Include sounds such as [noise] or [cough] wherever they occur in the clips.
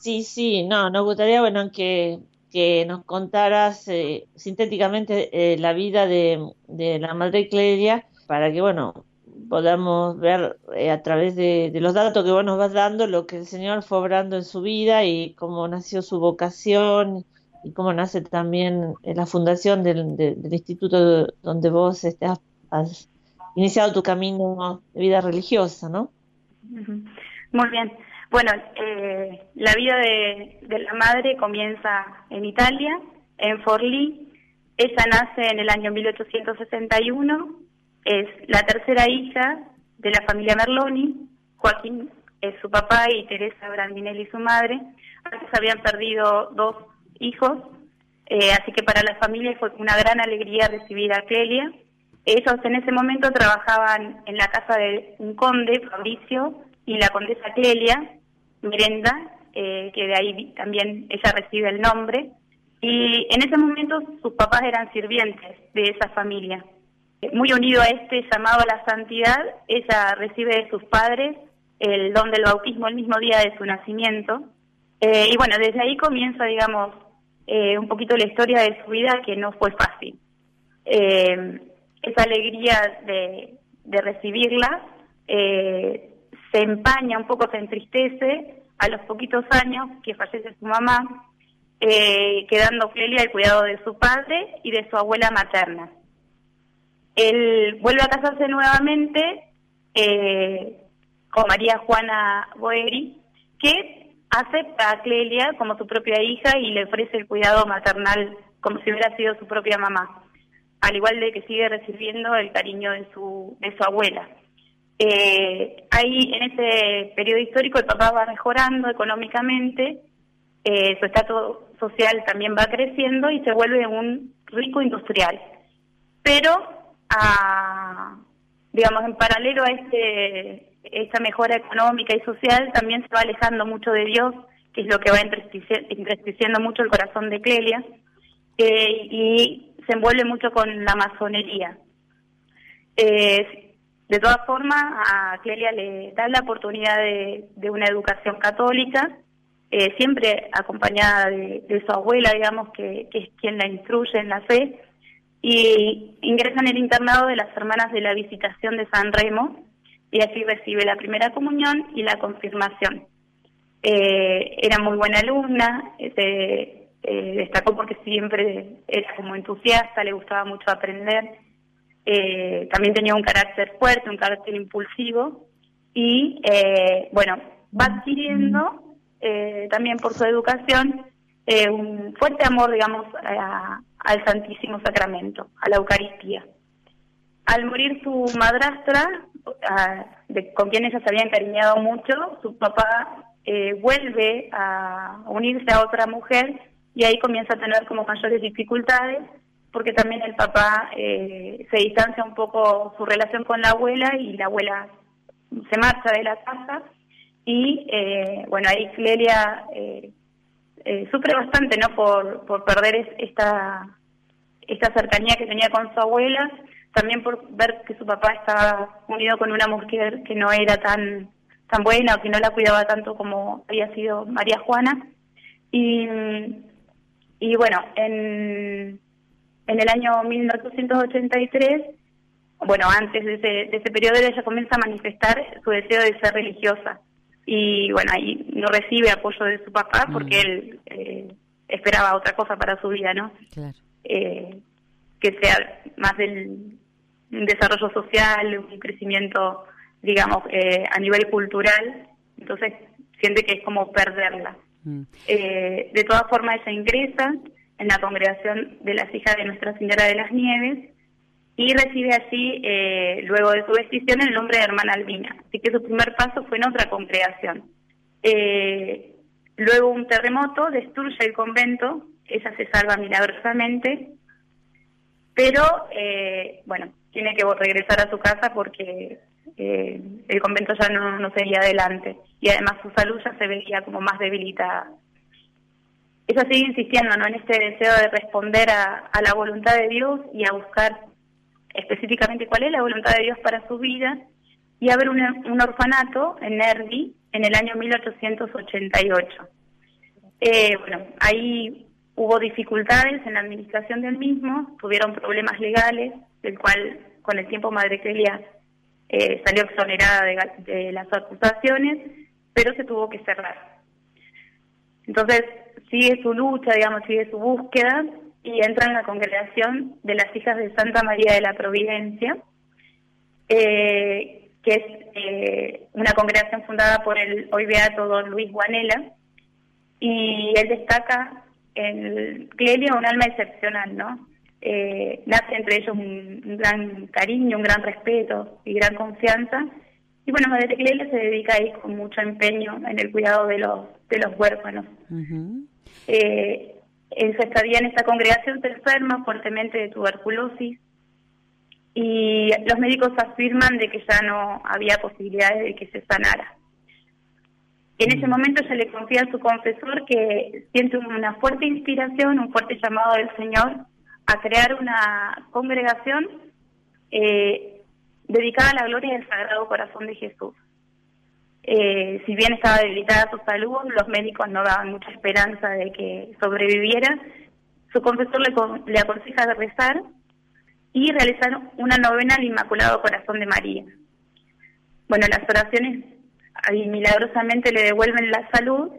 Sí, sí, no, nos gustaría, bueno, que, que nos contaras eh, sintéticamente eh, la vida de, de, la Madre Clelia para que, bueno, podamos ver eh, a través de, los datos que vos nos vas dando lo que el Señor fue obrando en su vida y cómo nació su vocación y cómo nace también la fundación del, instituto donde vos estás, has iniciado tu camino de vida religiosa, ¿no? Muy bien. Bueno, eh, la vida de, la madre comienza en Italia, en Forlì. Ella nace en el año 1861. Es la tercera hija de la familia Merloni. Joaquín es su papá y Teresa Brandinelli su madre. Antes habían perdido dos hijos, eh, así que para la familia fue una gran alegría recibir a Clelia. Ellos en ese momento trabajaban en la casa de un conde, Fabricio, y la condesa Clelia, Mirenda, eh, que de ahí también ella recibe el nombre. Y en ese momento sus papás eran sirvientes de esa familia. Muy unido a este llamado a la santidad, ella recibe de sus padres el don del bautismo el mismo día de su nacimiento. Eh, y bueno, desde ahí comienza, digamos, eh, un poquito la historia de su vida que no fue fácil. esa alegría de recibirla se empaña, un poco se entristece a los poquitos años que fallece su mamá, eh, quedando Clelia al cuidado de su padre y de su abuela materna. Él vuelve a casarse nuevamente eh, con María Juana Boeri, que acepta a Clelia como su propia hija y le ofrece el cuidado maternal como si hubiera sido su propia mamá, al igual de que sigue recibiendo el cariño de su, de su abuela. Eh, ahí en ese periodo histórico el papá va mejorando económicamente, eh, su estatus social también va creciendo y se vuelve un rico industrial. Pero, digamos, en paralelo a este esta mejora económica y social, también se va alejando mucho de Dios, que es lo que va entristeciendo mucho el corazón de Clelia, eh, y se envuelve mucho con la masonería. Eh, de todas formas, a Clelia le da la oportunidad de, una educación católica, eh, siempre acompañada de, su abuela, digamos, que, es quien la instruye en la fe, y ingresa en el internado de las Hermanas de la Visitación de San Remo, y así recibe la primera comunión y la confirmación. Eh, era muy buena alumna, se eh, destacó porque siempre era como entusiasta, le gustaba mucho aprender eh, también tenía un carácter fuerte, un carácter impulsivo y, eh, bueno, va adquiriendo eh, también por su educación un fuerte amor, digamos, al Santísimo Sacramento, a la Eucaristía. Al morir su madrastra, con quien ella se había encariñado mucho, su papá vuelve a unirse a otra mujer y ahí comienza a tener como mayores dificultades porque también el papá eh, se distancia un poco su relación con la abuela y la abuela se marcha de la casa. Y eh, bueno ahí Clelia eh, eh, sufre bastante no por, por perder esta esta cercanía que tenía con su abuela también por ver que su papá estaba unido con una mujer que no era tan tan buena o que no la cuidaba tanto como había sido María Juana. Y y bueno en en el año 1883, bueno, antes de ese, de ese periodo, ella comienza a manifestar su deseo de ser religiosa. Y bueno, ahí no recibe apoyo de su papá porque mm. él eh, esperaba otra cosa para su vida, ¿no? Eh, que sea más del desarrollo social, un crecimiento, digamos, eh, a nivel cultural. Entonces siente que es como perderla. Mm. de todas formas, ella ingresa en la congregación de las hijas de Nuestra Señora de las Nieves y recibe así, eh, luego de su vestición, el nombre de hermana Albina. Así que su primer paso fue en otra congregación. Eh, luego un terremoto destruye el convento, ella se salva milagrosamente, pero eh, bueno, tiene que regresar a su casa porque el convento ya no, no seguía adelante y además su salud ya se veía como más debilitada ella sigue insistiendo ¿no? en este deseo de responder a, la voluntad de Dios y a buscar específicamente cuál es la voluntad de Dios para su vida y abre un, un orfanato en Nervi en el año 1888. Eh, bueno, ahí hubo dificultades en la administración del mismo, tuvieron problemas legales, del cual con el tiempo Madre Clelia eh, salió exonerada de, las acusaciones, pero se tuvo que cerrar. Entonces sigue su lucha, digamos, sigue su búsqueda y entra en la congregación de las hijas de Santa María de la Providencia, eh, que es eh, una congregación fundada por el hoy beato don Luis Guanela, y él destaca en Clelia un alma excepcional, ¿no? Eh, nace entre ellos un, gran cariño, un gran respeto y gran confianza. Y bueno, Madre Clelia se dedica ahí con mucho empeño en el cuidado de los, de los huérfanos. Eh, en su estadía en esta congregación se enferma fuertemente de tuberculosis y los médicos afirman de que ya no había posibilidades de que se sanara. En ese momento se le confía a su confesor que siente una fuerte inspiración, un fuerte llamado del Señor a crear una congregación eh, dedicada a la gloria del Sagrado Corazón de Jesús. Eh, si bien estaba debilitada su salud, los médicos no daban mucha esperanza de que sobreviviera. Su confesor le, le aconseja rezar y realizar una novena al Inmaculado Corazón de María. Bueno, las oraciones milagrosamente le devuelven la salud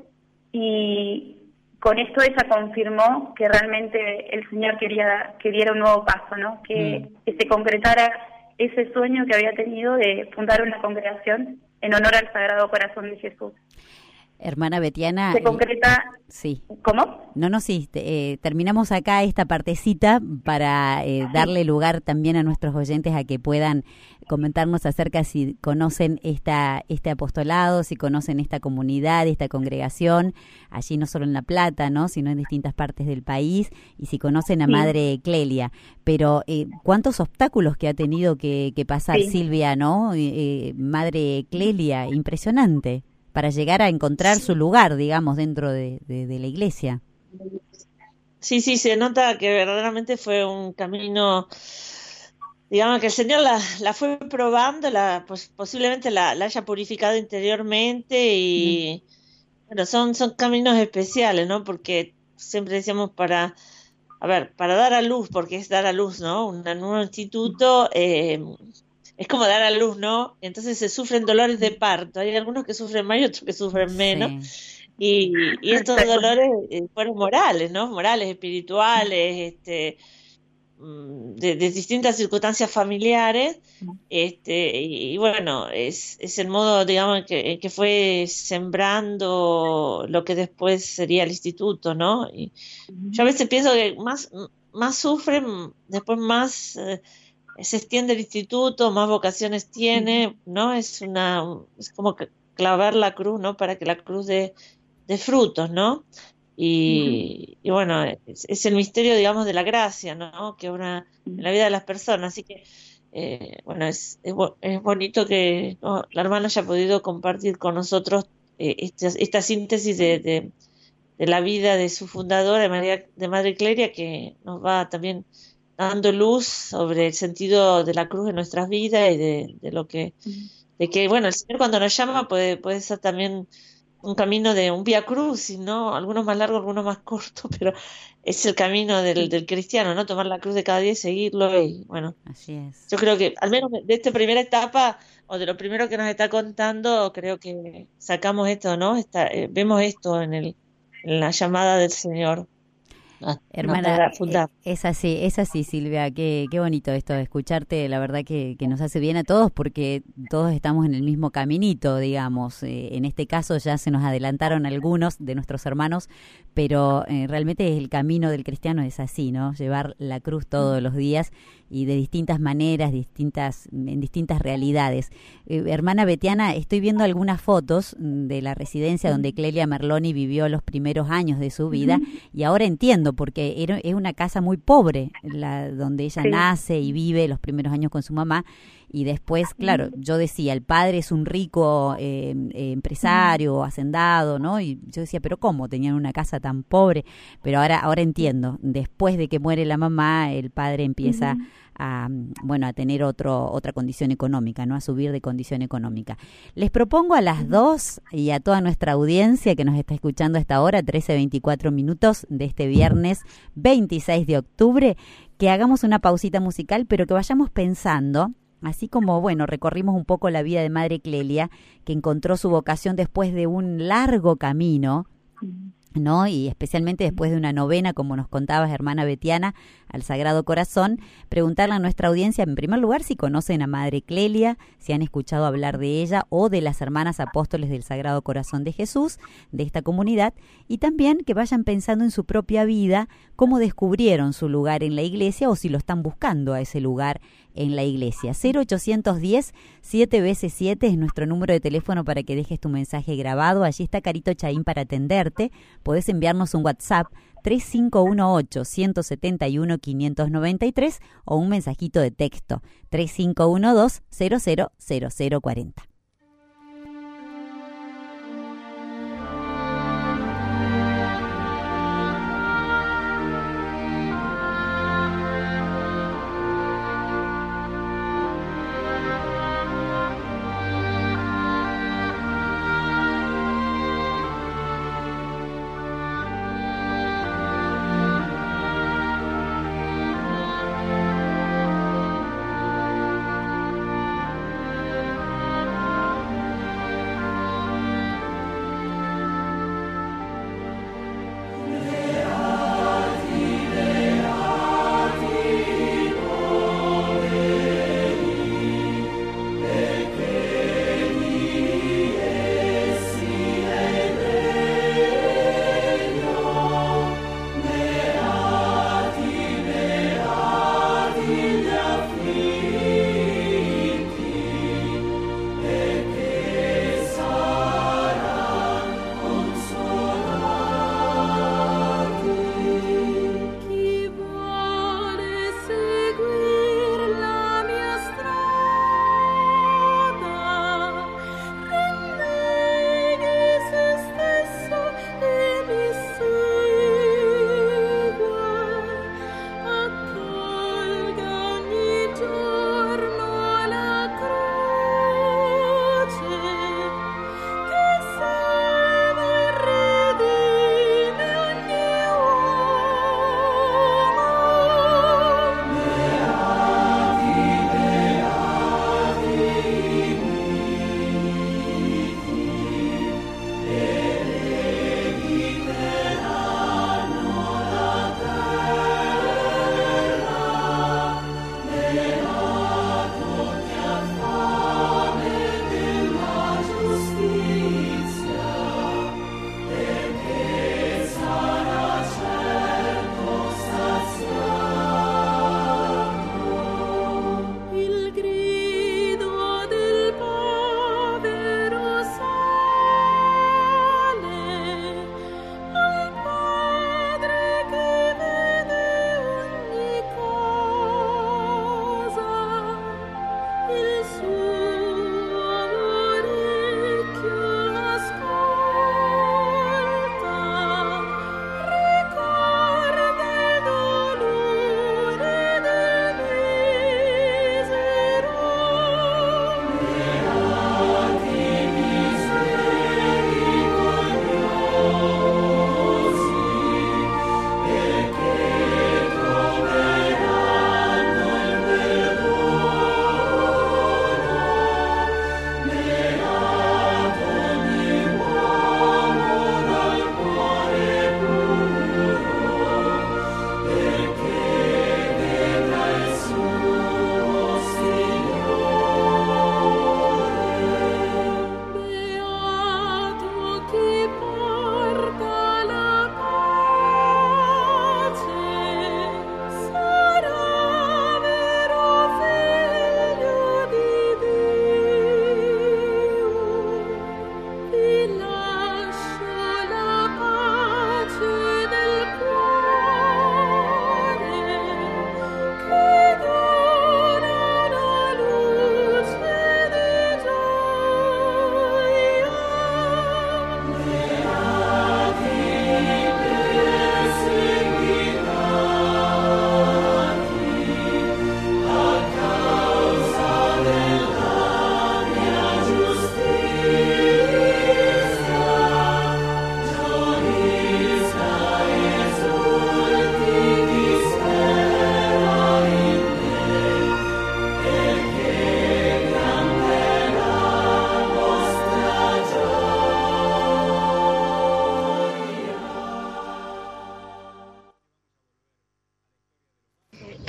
y con esto ella confirmó que realmente el Señor quería que diera un nuevo paso, ¿no? Que, mm. que se concretara ese sueño que había tenido de fundar una congregación en honor al Sagrado Corazón de Jesús. Hermana Betiana. Se eh, concreta. sí. ¿Cómo? No, no, sí. Eh, terminamos acá esta partecita para eh, darle lugar también a nuestros oyentes a que puedan comentarnos acerca si conocen esta, este apostolado, si conocen esta comunidad, esta congregación, allí no solo en La Plata, ¿no? sino en distintas partes del país, y si conocen a Madre Clelia. Pero, ¿cuántos obstáculos que ha tenido que, pasar Silvia, ¿no? Madre Clelia, impresionante para llegar a encontrar su lugar, digamos, dentro de, la iglesia. Sí, sí, se nota que verdaderamente fue un camino, digamos, que el Señor la, la fue probando, la, pues, posiblemente la, haya purificado interiormente y, bueno, son, son caminos especiales, ¿no? Porque siempre decíamos para, a ver, para dar a luz, porque es dar a luz, ¿no? Un nuevo instituto, eh, es como dar a luz, ¿no? Entonces se sufren dolores de parto. Hay algunos que sufren más y otros que sufren menos. Y, estos dolores eh, fueron morales, ¿no? Morales, espirituales, este, mm, de, distintas circunstancias familiares. Este, y, bueno, es, es, el modo, digamos, que, que fue sembrando lo que después sería el instituto, ¿no? Y yo a veces pienso que más, más sufren, después más... Eh, se extiende el instituto, más vocaciones tiene, ¿no? Es una, es como clavar la cruz, ¿no? Para que la cruz dé, de frutos, ¿no? Y, bueno, es, el misterio, digamos, de la gracia, ¿no? Que obra en la vida de las personas. Así que, eh, bueno, es, es, bonito que la hermana haya podido compartir con nosotros eh, esta, síntesis de, de, la vida de su fundadora, de, María, de Madre Cleria, que nos va también dando luz sobre el sentido de la cruz en nuestras vidas y de, lo que, de que, bueno, el Señor cuando nos llama puede, puede ser también un camino de un vía cruz, ¿no? Algunos más largos, algunos más cortos, [laughs] pero es el camino del, del, cristiano, ¿no? Tomar la cruz de cada día y seguirlo y, bueno. Así es. Yo creo que, al menos de esta primera etapa, o de lo primero que nos está contando, creo que sacamos esto, ¿no? Está, eh, vemos esto en, el, en la llamada del Señor. Hermana, eh, es así, es así, Silvia. Qué, qué bonito esto de escucharte. La verdad que, que, nos hace bien a todos porque todos estamos en el mismo caminito, digamos. Eh, en este caso ya se nos adelantaron algunos de nuestros hermanos, pero eh, realmente el camino del cristiano es así, ¿no? Llevar la cruz todos los días y de distintas maneras, distintas, en distintas realidades. hermana Betiana, estoy viendo algunas fotos de la residencia donde Clelia Merloni vivió los primeros años de su vida y ahora entiendo porque es una casa muy pobre, la, donde ella nace y vive los primeros años con su mamá. y después, claro, yo decía, el padre es un rico eh, eh, empresario, hacendado, ¿no? Y yo decía, pero ¿cómo? Tenían una casa tan pobre, pero ahora, ahora entiendo, después de que muere la mamá, el padre empieza a, bueno, a tener otro, otra condición económica, ¿no? A subir de condición económica. Les propongo a las dos y a toda nuestra audiencia que nos está escuchando a esta hora, 13.24 minutos de este viernes 26 de octubre, que hagamos una pausita musical, pero que vayamos pensando Así como, bueno, recorrimos un poco la vida de Madre Clelia, que encontró su vocación después de un largo camino, ¿no? Y especialmente después de una novena, como nos contabas, hermana Betiana, al Sagrado Corazón, preguntarle a nuestra audiencia, en primer lugar, si conocen a Madre Clelia, si han escuchado hablar de ella o de las hermanas apóstoles del Sagrado Corazón de Jesús, de esta comunidad, y también que vayan pensando en su propia vida, cómo descubrieron su lugar en la iglesia o si lo están buscando a ese lugar en la iglesia. 0810 7 veces 7 es nuestro número de teléfono para que dejes tu mensaje grabado. Allí está Carito Chaín para atenderte. Podés enviarnos un WhatsApp 3518-171-593 o un mensajito de texto 3512-000040.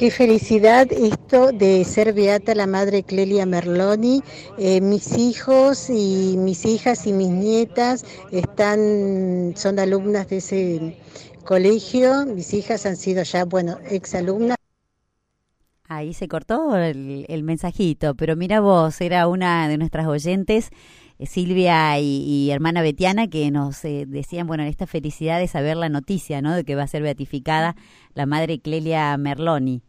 Qué felicidad esto de ser beata la madre Clelia Merloni. Eh, mis hijos y mis hijas y mis nietas están, son alumnas de ese colegio. Mis hijas han sido ya, bueno, exalumnas. Ahí se cortó el, mensajito, pero mira vos, era una de nuestras oyentes, eh, Silvia y, hermana Betiana, que nos eh, decían, bueno, esta felicidad de saber la noticia, ¿no? De que va a ser beatificada la madre Clelia Merloni.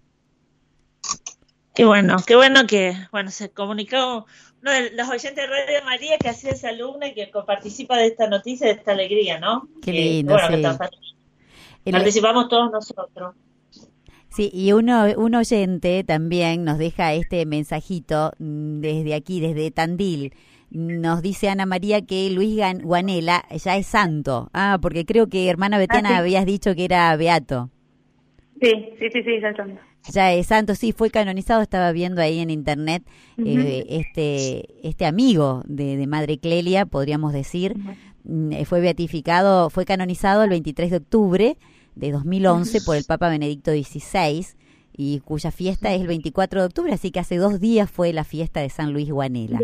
Qué bueno, qué bueno que, bueno, se comunicó uno de los oyentes de Radio María que ha sido esa alumna y que participa de esta noticia, de esta alegría, ¿no? Qué lindo, participamos todos nosotros. Sí, y uno, un oyente también nos deja este mensajito mm, desde aquí, desde Tandil. Nos dice Ana María que Luis Guanela ya es santo. Ah, porque creo que hermana Betana ah, habías dicho que era beato. Sí, sí, sí, sí, ya es santo. Ya es santo, sí, fue canonizado, estaba viendo ahí en internet eh, este, este amigo de, de, Madre Clelia, podríamos decir, mm, fue beatificado, fue canonizado el 23 de octubre de 2011 por el Papa Benedicto XVI y cuya fiesta es el 24 de octubre, así que hace dos días fue la fiesta de San Luis Guanela.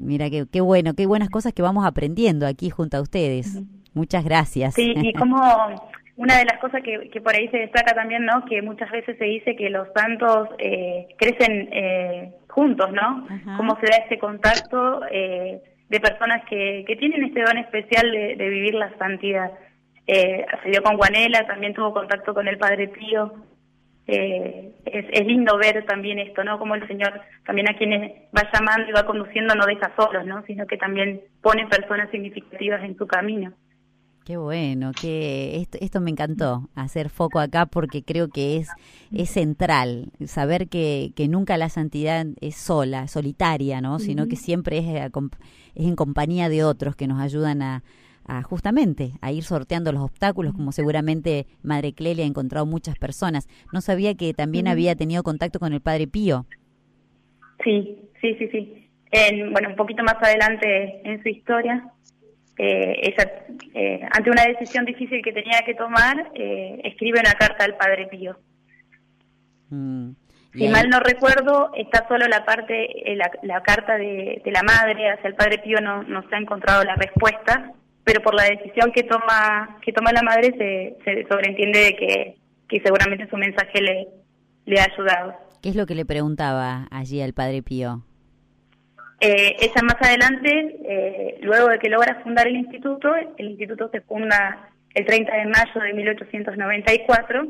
Mira qué, qué bueno, qué buenas cosas que vamos aprendiendo aquí junto a ustedes. Muchas gracias. Sí, y como [laughs] una de las cosas que, que por ahí se destaca también, ¿no? Que muchas veces se dice que los santos eh, crecen eh, juntos, ¿no? Cómo se da este contacto eh, de personas que, que tienen este don especial de, de vivir la santidad eh, se dio con Guanela, también tuvo contacto con el Padre Pío. Eh, es, lindo ver también esto, ¿no? Como el Señor también a quienes va llamando y va conduciendo no deja solos, ¿no? Sino que también pone personas significativas en su camino. Qué bueno, que esto, esto me encantó, hacer foco acá porque creo que es, es central, saber que, que nunca la santidad es sola, solitaria, ¿no? Sino que siempre es, es en compañía de otros que nos ayudan a, justamente a ir sorteando los obstáculos, como seguramente Madre Clelia ha encontrado muchas personas. No sabía que también había tenido contacto con el Padre Pío. Sí, sí, sí, sí. En, bueno, un poquito más adelante en su historia, eh, ella, eh, ante una decisión difícil que tenía que tomar, eh, escribe una carta al Padre Pío. Mm. Si mal no recuerdo, está solo la parte, la, la carta de, de, la madre hacia el Padre Pío no, no se ha encontrado la respuesta, pero por la decisión que toma que toma la madre se, se sobreentiende de que, que seguramente su mensaje le, le ha ayudado. ¿Qué es lo que le preguntaba allí al padre Pío? Eh, ella más adelante, eh, luego de que logra fundar el instituto, el instituto se funda el 30 de mayo de 1894.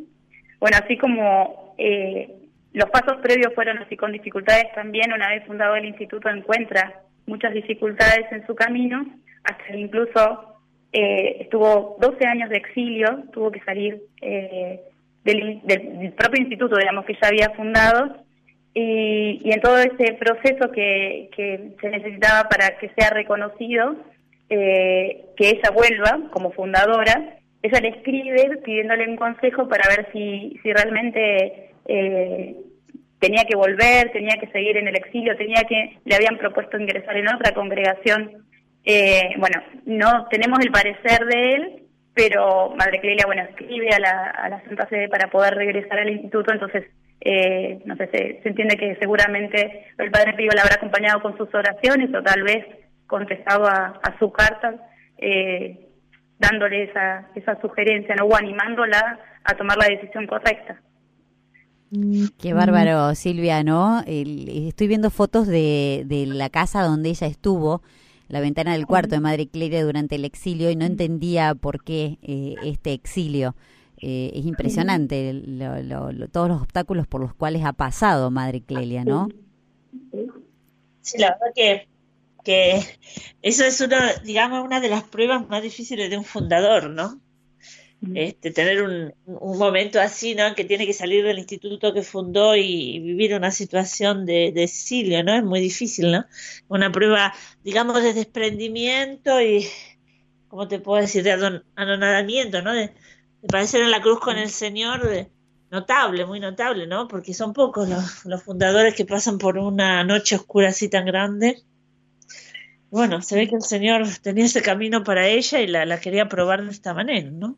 Bueno, así como eh, los pasos previos fueron así con dificultades también, una vez fundado el instituto encuentra muchas dificultades en su camino, hasta que incluso eh, estuvo 12 años de exilio, tuvo que salir eh, del, propio instituto, digamos, que ya había fundado, y, y en todo ese proceso que, se necesitaba para que sea reconocido, eh, que ella vuelva como fundadora, ella le escribe pidiéndole un consejo para ver si, si realmente eh, tenía que volver, tenía que seguir en el exilio, tenía que, le habían propuesto ingresar en otra congregación. Eh, bueno, no tenemos el parecer de él, pero Madre Clelia, bueno, escribe a la, a la Santa Sede para poder regresar al instituto, entonces, eh, no sé, se, entiende que seguramente el Padre Pío la habrá acompañado con sus oraciones o tal vez contestado a, su carta, eh, dándole esa, esa sugerencia, ¿no? o animándola a tomar la decisión correcta. Qué bárbaro, Silvia, ¿no? estoy viendo fotos de, de la casa donde ella estuvo la ventana del cuarto de Madre Clelia durante el exilio y no entendía por qué eh, este exilio. Eh, es impresionante todos los obstáculos por los cuales ha pasado Madre Clelia, ¿no? Sí, la verdad que, que eso es una, digamos, una de las pruebas más difíciles de un fundador, ¿no? este, tener un, un, momento así, ¿no? Que tiene que salir del instituto que fundó y vivir una situación de, de, exilio, ¿no? Es muy difícil, ¿no? Una prueba, digamos, de desprendimiento y, ¿cómo te puedo decir? De anonadamiento, ¿no? De padecer en la cruz con el Señor, de, notable, muy notable, ¿no? Porque son pocos los, los fundadores que pasan por una noche oscura así tan grande. Bueno, se ve que el Señor tenía ese camino para ella y la, la quería probar de esta manera, ¿no?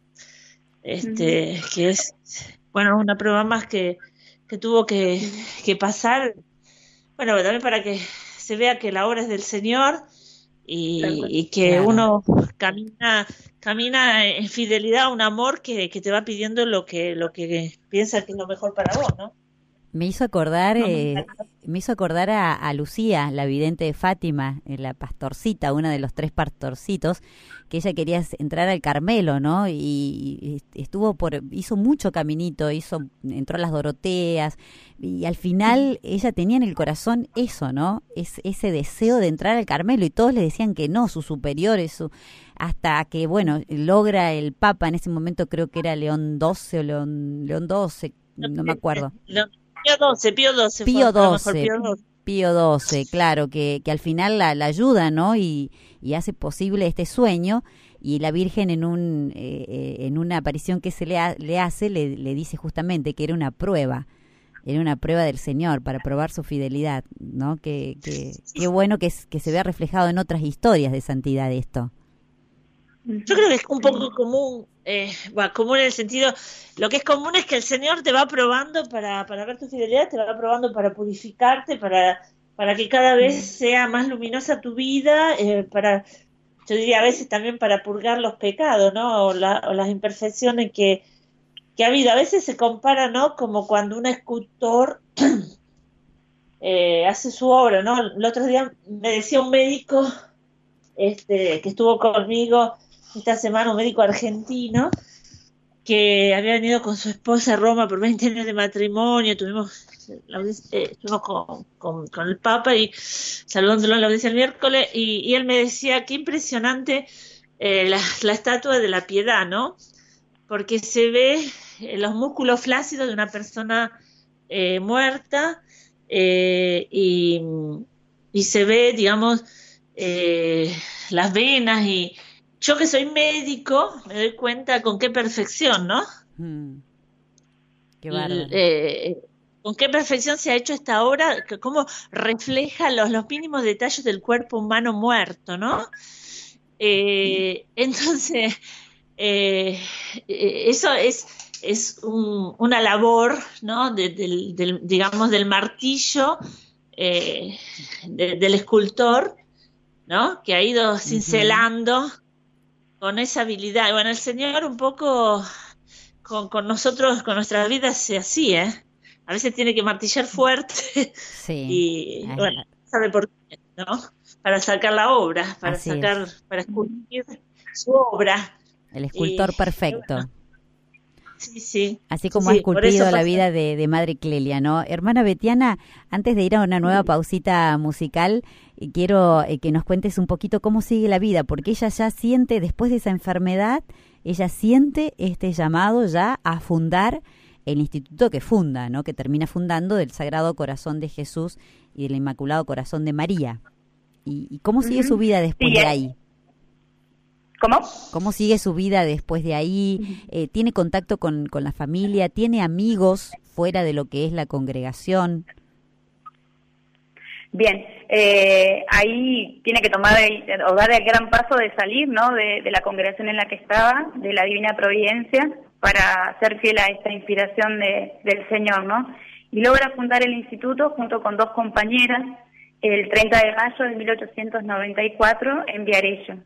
este, que es, bueno, una prueba más que, que tuvo que, que pasar, bueno, también para que se vea que la obra es del Señor y, que uno camina camina en fidelidad a un amor que, que, te va pidiendo lo que lo que piensa que es lo mejor para vos, ¿no? Me hizo acordar, eh, me hizo acordar a, Lucía, la vidente de Fátima, eh, la pastorcita, una de los tres pastorcitos, que ella quería entrar al Carmelo, ¿no? Y, estuvo por, hizo mucho caminito, hizo, entró a las Doroteas, y al final ella tenía en el corazón eso, ¿no? Es, ese deseo de entrar al Carmelo, y todos le decían que no, sus superiores, su, hasta que, bueno, logra el Papa, en ese momento creo que era León XII o León, León XII, no me acuerdo. Pío 12, Pío 12. Pío 12. Pío 12, claro, que, que al final la, ayuda, ¿no? Y, y, hace posible este sueño. Y la Virgen en, un, eh, eh, en una aparición que se le, le hace, le, le, dice justamente que era una prueba, era una prueba del Señor para probar su fidelidad, ¿no? Que, que, qué bueno que, que se vea reflejado en otras historias de santidad esto. Yo creo que es un poco común, eh, común en el sentido, lo que es común es que el Señor te va probando para, para ver tu fidelidad, te va probando para purificarte, para, para que cada vez sea más luminosa tu vida, eh, para, yo diría a veces también para purgar los pecados, ¿no? O, las imperfecciones que, que ha habido. A veces se compara, ¿no? Como cuando un escultor [clears throat] eh, hace su obra, ¿no? El otro día me decía un médico este, que estuvo conmigo, esta semana un médico argentino que había venido con su esposa a Roma por 20 años de matrimonio, tuvimos eh, estuvimos con, con, el Papa y saludándolo en la audiencia el miércoles y, él me decía qué impresionante eh, la, estatua de la piedad, ¿no? Porque se ve eh, los músculos flácidos de una persona muerta y, y, se ve, digamos, las venas y, yo que soy médico me doy cuenta con qué perfección, ¿no? Mm. Qué eh, con qué perfección se ha hecho esta obra, cómo refleja los, los mínimos detalles del cuerpo humano muerto, ¿no? Eh, [laughs] entonces, eh, eso es, es una labor, ¿no? del, digamos, del martillo del escultor, ¿no? Que ha ido cincelando con esa habilidad. Bueno, el Señor un poco con, con nosotros, con nuestras vidas, es así, ¿eh? A veces tiene que martillar fuerte sí. y, bueno, sabe por qué, ¿no? Para sacar la obra, para sacar, para esculpir su obra. El escultor perfecto. Sí, sí. Así como ha esculpido la vida de, de, Madre Clelia, ¿no? Hermana Betiana, antes de ir a una nueva pausita musical, eh, quiero eh, que nos cuentes un poquito cómo sigue la vida, porque ella ya siente, después de esa enfermedad, ella siente este llamado ya a fundar el instituto que funda, ¿no? Que termina fundando del Sagrado Corazón de Jesús y del Inmaculado Corazón de María. ¿Y, cómo sigue su vida después de ahí? ¿Cómo? ¿Cómo sigue su vida después de ahí? Eh, ¿Tiene contacto con, con, la familia? ¿Tiene amigos fuera de lo que es la congregación? Bien, eh, ahí tiene que tomar o dar el gran paso de salir ¿no? De, de, la congregación en la que estaba, de la Divina Providencia, para ser fiel a esta inspiración de, del Señor, ¿no? Y logra fundar el instituto junto con dos compañeras el 30 de mayo de 1894 en Viarello.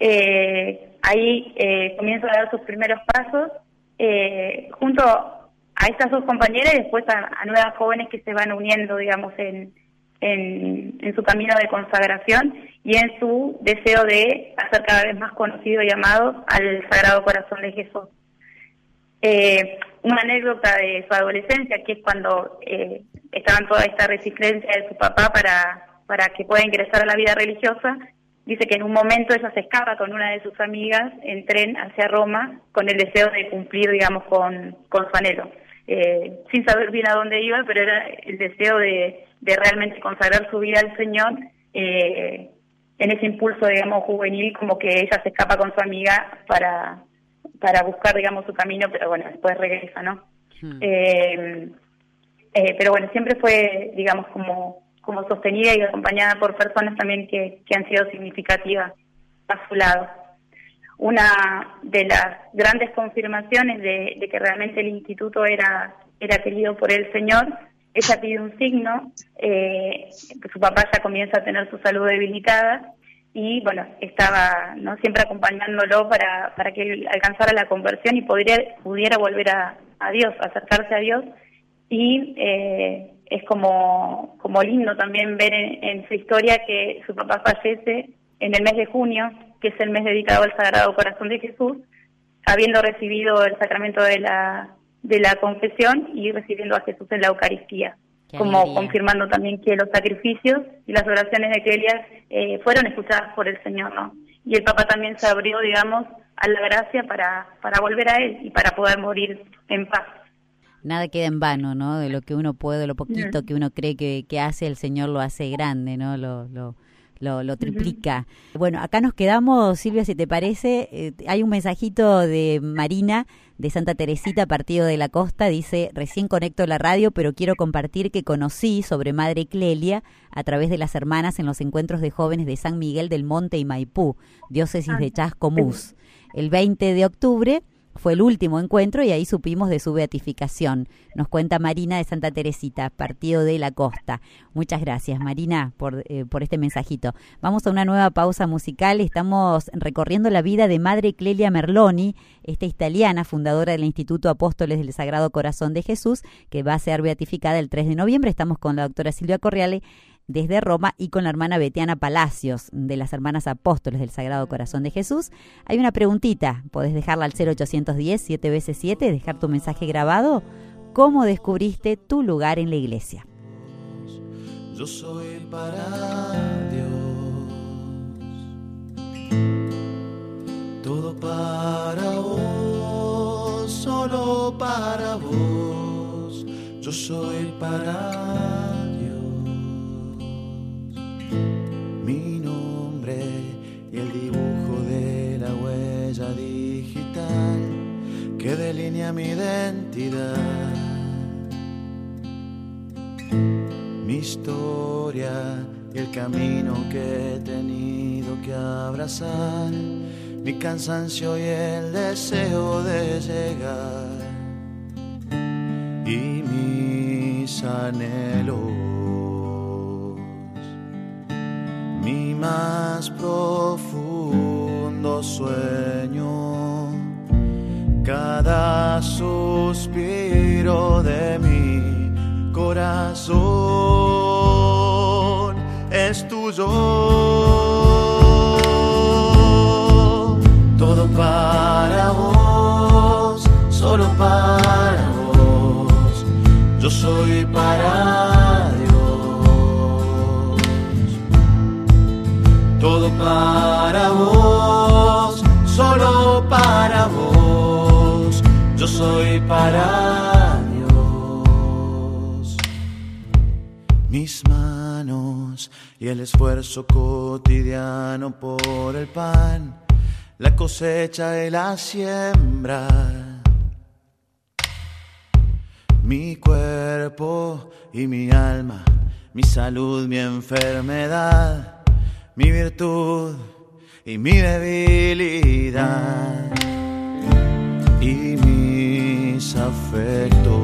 Eh, ahí eh, comienza a dar sus primeros pasos eh, junto a estas dos compañeras y después a, nuevas jóvenes que se van uniendo, digamos, en, en, su camino de consagración y en su deseo de hacer cada vez más conocido y amado al Sagrado Corazón de Jesús. Eh, una anécdota de su adolescencia, que es cuando eh, estaba en toda esta resistencia de su papá para, para que pueda ingresar a la vida religiosa, Dice que en un momento ella se escapa con una de sus amigas en tren hacia Roma con el deseo de cumplir, digamos, con, con su anhelo. Eh, sin saber bien a dónde iba, pero era el deseo de, de realmente consagrar su vida al Señor eh, en ese impulso, digamos, juvenil, como que ella se escapa con su amiga para, para buscar, digamos, su camino, pero bueno, después regresa, ¿no? Hmm. Eh, eh, pero bueno, siempre fue, digamos, como como sostenida y acompañada por personas también que, que han sido significativas a su lado. Una de las grandes confirmaciones de, que realmente el instituto era era querido por el Señor. Ella pide un signo, eh, su papá ya comienza a tener su salud debilitada y bueno, estaba no siempre acompañándolo para, para que él alcanzara la conversión y pudiera, pudiera volver a, a Dios, acercarse a Dios. Y eh, es como, como lindo también ver en, su historia que su papá fallece en el mes de junio, que es el mes dedicado al Sagrado Corazón de Jesús, habiendo recibido el sacramento de la, de la confesión y recibiendo a Jesús en la Eucaristía como confirmando también que los sacrificios y las oraciones de Kelia eh, fueron escuchadas por el Señor, ¿no? Y el Papa también se abrió, digamos, a la gracia para, para volver a Él y para poder morir en paz. Nada queda en vano, ¿no? De lo que uno puede, lo poquito que uno cree que, que hace, el Señor lo hace grande, ¿no? Lo, lo, lo, triplica. Bueno, acá nos quedamos, Silvia, si te parece. Eh, hay un mensajito de Marina de Santa Teresita, Partido de la Costa. Dice, recién conecto la radio, pero quiero compartir que conocí sobre Madre Clelia a través de las hermanas en los encuentros de jóvenes de San Miguel del Monte y Maipú, diócesis de Chascomús. El 20 de octubre fue el último encuentro y ahí supimos de su beatificación. Nos cuenta Marina de Santa Teresita, Partido de la Costa. Muchas gracias, Marina, por, eh, por este mensajito. Vamos a una nueva pausa musical. Estamos recorriendo la vida de Madre Clelia Merloni, esta italiana, fundadora del Instituto Apóstoles del Sagrado Corazón de Jesús, que va a ser beatificada el 3 de noviembre. Estamos con la doctora Silvia Correale desde Roma y con la hermana Betiana Palacios de las Hermanas Apóstoles del Sagrado Corazón de Jesús. Hay una preguntita, podés dejarla al 0810 7 veces 7, dejar tu mensaje grabado. ¿Cómo descubriste tu lugar en la iglesia? Yo soy para Dios, todo para vos, solo para vos. Yo soy para mi nombre y el dibujo de la huella digital que delinea mi identidad. Mi historia y el camino que he tenido que abrazar, mi cansancio y el deseo de llegar. Y mis anhelos mi más profundo sueño, cada suspiro de mi corazón es tuyo. Todo para vos, solo para vos, yo soy para para vos, solo para vos, yo soy para Dios. Mis manos y el esfuerzo cotidiano por el pan, la cosecha y la siembra. Mi cuerpo y mi alma, mi salud, mi enfermedad mi virtud y mi debilidad y mis afectos.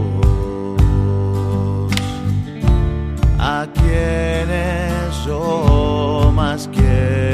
A quienes yo más quiero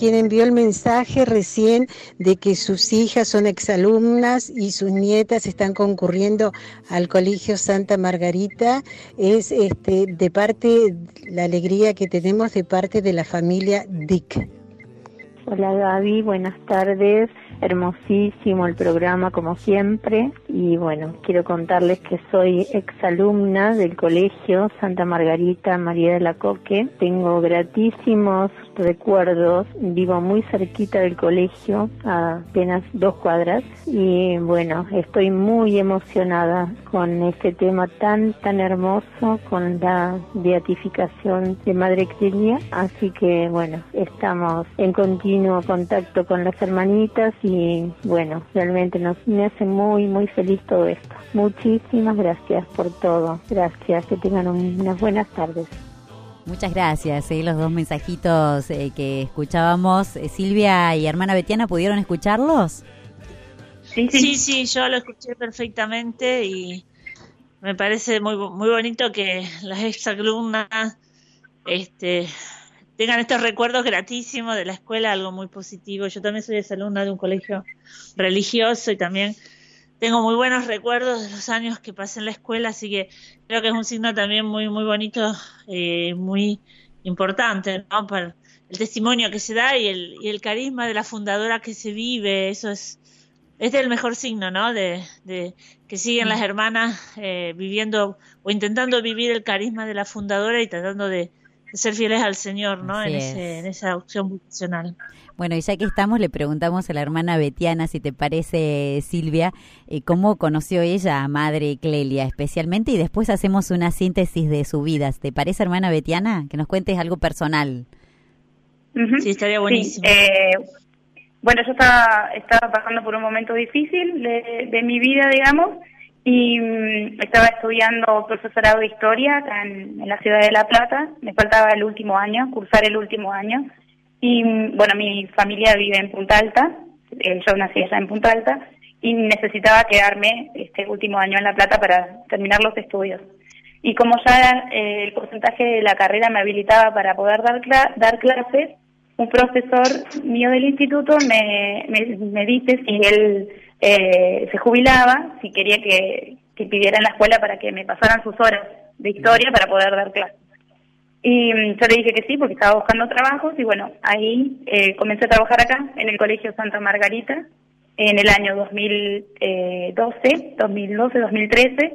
quien envió el mensaje recién de que sus hijas son exalumnas y sus nietas están concurriendo al Colegio Santa Margarita es este, de parte, la alegría que tenemos de parte de la familia Dick. Hola Gaby, buenas tardes hermosísimo el programa como siempre y bueno, quiero contarles que soy exalumna del colegio Santa Margarita María de la Coque. Tengo gratísimos recuerdos, vivo muy cerquita del colegio, a apenas dos cuadras y bueno, estoy muy emocionada con este tema tan tan hermoso, con la beatificación de Madre Clelia, así que bueno, estamos en continuo contacto con las hermanitas y bueno, realmente nos, me hace muy, muy feliz todo esto. Muchísimas gracias por todo. Gracias, que tengan unas buenas tardes. Muchas gracias. ¿eh? Los dos mensajitos eh, que escuchábamos, eh, Silvia y hermana Betiana, ¿pudieron escucharlos? Sí, sí, sí, yo lo escuché perfectamente y me parece muy, muy bonito que las exalumnas este, tengan estos recuerdos gratísimos de la escuela, algo muy positivo. Yo también soy alumna de un colegio religioso y también tengo muy buenos recuerdos de los años que pasé en la escuela, así que creo que es un signo también muy muy bonito, eh, muy importante, ¿no? Para el testimonio que se da y el, y el carisma de la fundadora que se vive, eso es este es el mejor signo, ¿no? De, de que siguen las hermanas eh, viviendo o intentando vivir el carisma de la fundadora y tratando de, ser fieles al Señor, ¿no? En, en, esa opción vocacional. Bueno, y ya que estamos, le preguntamos a la hermana Betiana, si te parece, Silvia, eh, cómo conoció ella a Madre Clelia especialmente, y después hacemos una síntesis de su vida. ¿Te parece, hermana Betiana? Que nos cuentes algo personal. Sí, estaría buenísimo. Eh, bueno, yo estaba, estaba pasando por un momento difícil de, de mi vida, digamos, y mm, estaba estudiando profesorado de historia acá en, la ciudad de La Plata. Me faltaba el último año, cursar el último año. Y bueno, mi familia vive en Punta Alta, eh, yo nací allá en Punta Alta y necesitaba quedarme este último año en La Plata para terminar los estudios. Y como ya eh, el porcentaje de la carrera me habilitaba para poder dar, dar clases, un profesor mío del instituto me, me, me dice si él eh, se jubilaba, si quería que, que pidiera en la escuela para que me pasaran sus horas de historia para poder dar clases. Y mm, yo le dije que sí, porque estaba buscando trabajos y bueno, ahí eh, comencé a trabajar acá, en el Colegio Santa Margarita, en el año 2012, 2012, 2013.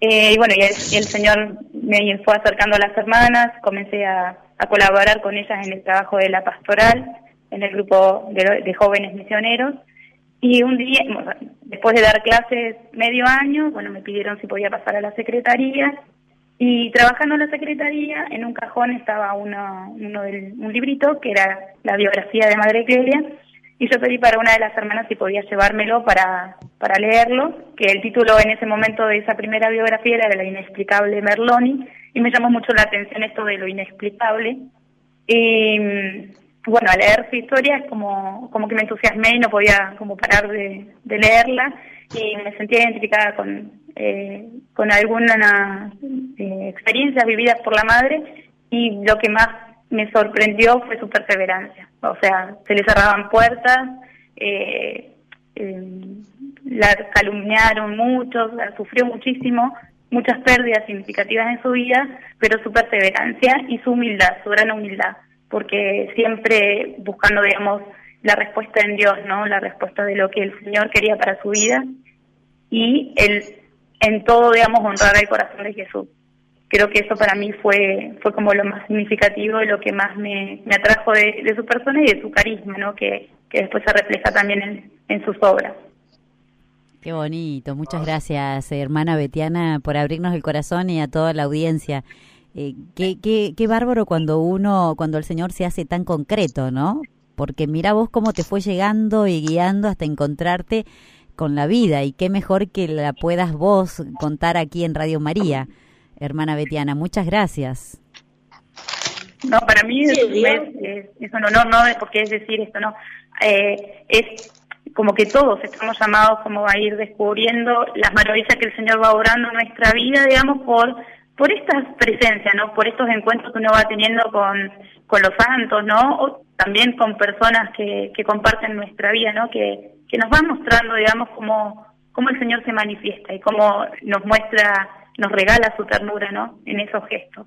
y bueno, y el, Señor me fue acercando a las hermanas, comencé a, colaborar con ellas en el trabajo de la pastoral, en el grupo de jóvenes misioneros. Y un día, después de dar clases medio año, bueno, me pidieron si podía pasar a la secretaría. Y trabajando en la secretaría, en un cajón estaba uno, uno del, un librito que era la biografía de Madre Clelia. Y yo pedí para una de las hermanas si podía llevármelo para, para leerlo, que el título en ese momento de esa primera biografía era la inexplicable Merloni. Y me llamó mucho la atención esto de lo inexplicable. Y bueno, al leer su historia es como, como que me entusiasmé y no podía como parar de, leerla y me sentía identificada con, eh, con algunas eh, experiencias vividas por la madre y lo que más me sorprendió fue su perseverancia. O sea, se le cerraban puertas, eh, la calumniaron mucho, sufrió muchísimo, muchas pérdidas significativas en su vida, pero su perseverancia y su humildad, su gran humildad porque siempre buscando, digamos, la respuesta en Dios, ¿no? La respuesta de lo que el Señor quería para su vida y el en todo, digamos, honrar el corazón de Jesús. Creo que eso para mí fue fue como lo más significativo y lo que más me, me atrajo de, su persona y de su carisma, ¿no? Que, que después se refleja también en, en sus obras. Qué bonito, muchas gracias, hermana Betiana, por abrirnos el corazón y a toda la audiencia. Eh, qué, qué, qué bárbaro cuando uno, cuando el Señor se hace tan concreto, ¿no? Porque mira vos cómo te fue llegando y guiando hasta encontrarte con la vida y qué mejor que la puedas vos contar aquí en Radio María, hermana Betiana. Muchas gracias. No, para mí es, un honor, no es porque es decir esto, no. Eh, es como que todos estamos llamados como a ir descubriendo las maravillas que el Señor va obrando en nuestra vida, digamos, por por esta presencia, ¿no? Por estos encuentros que uno va teniendo con, con los santos, ¿no? O también con personas que, que comparten nuestra vida, ¿no? Que, que nos van mostrando, digamos, cómo, cómo el Señor se manifiesta y cómo nos muestra, nos regala su ternura, ¿no? En esos gestos.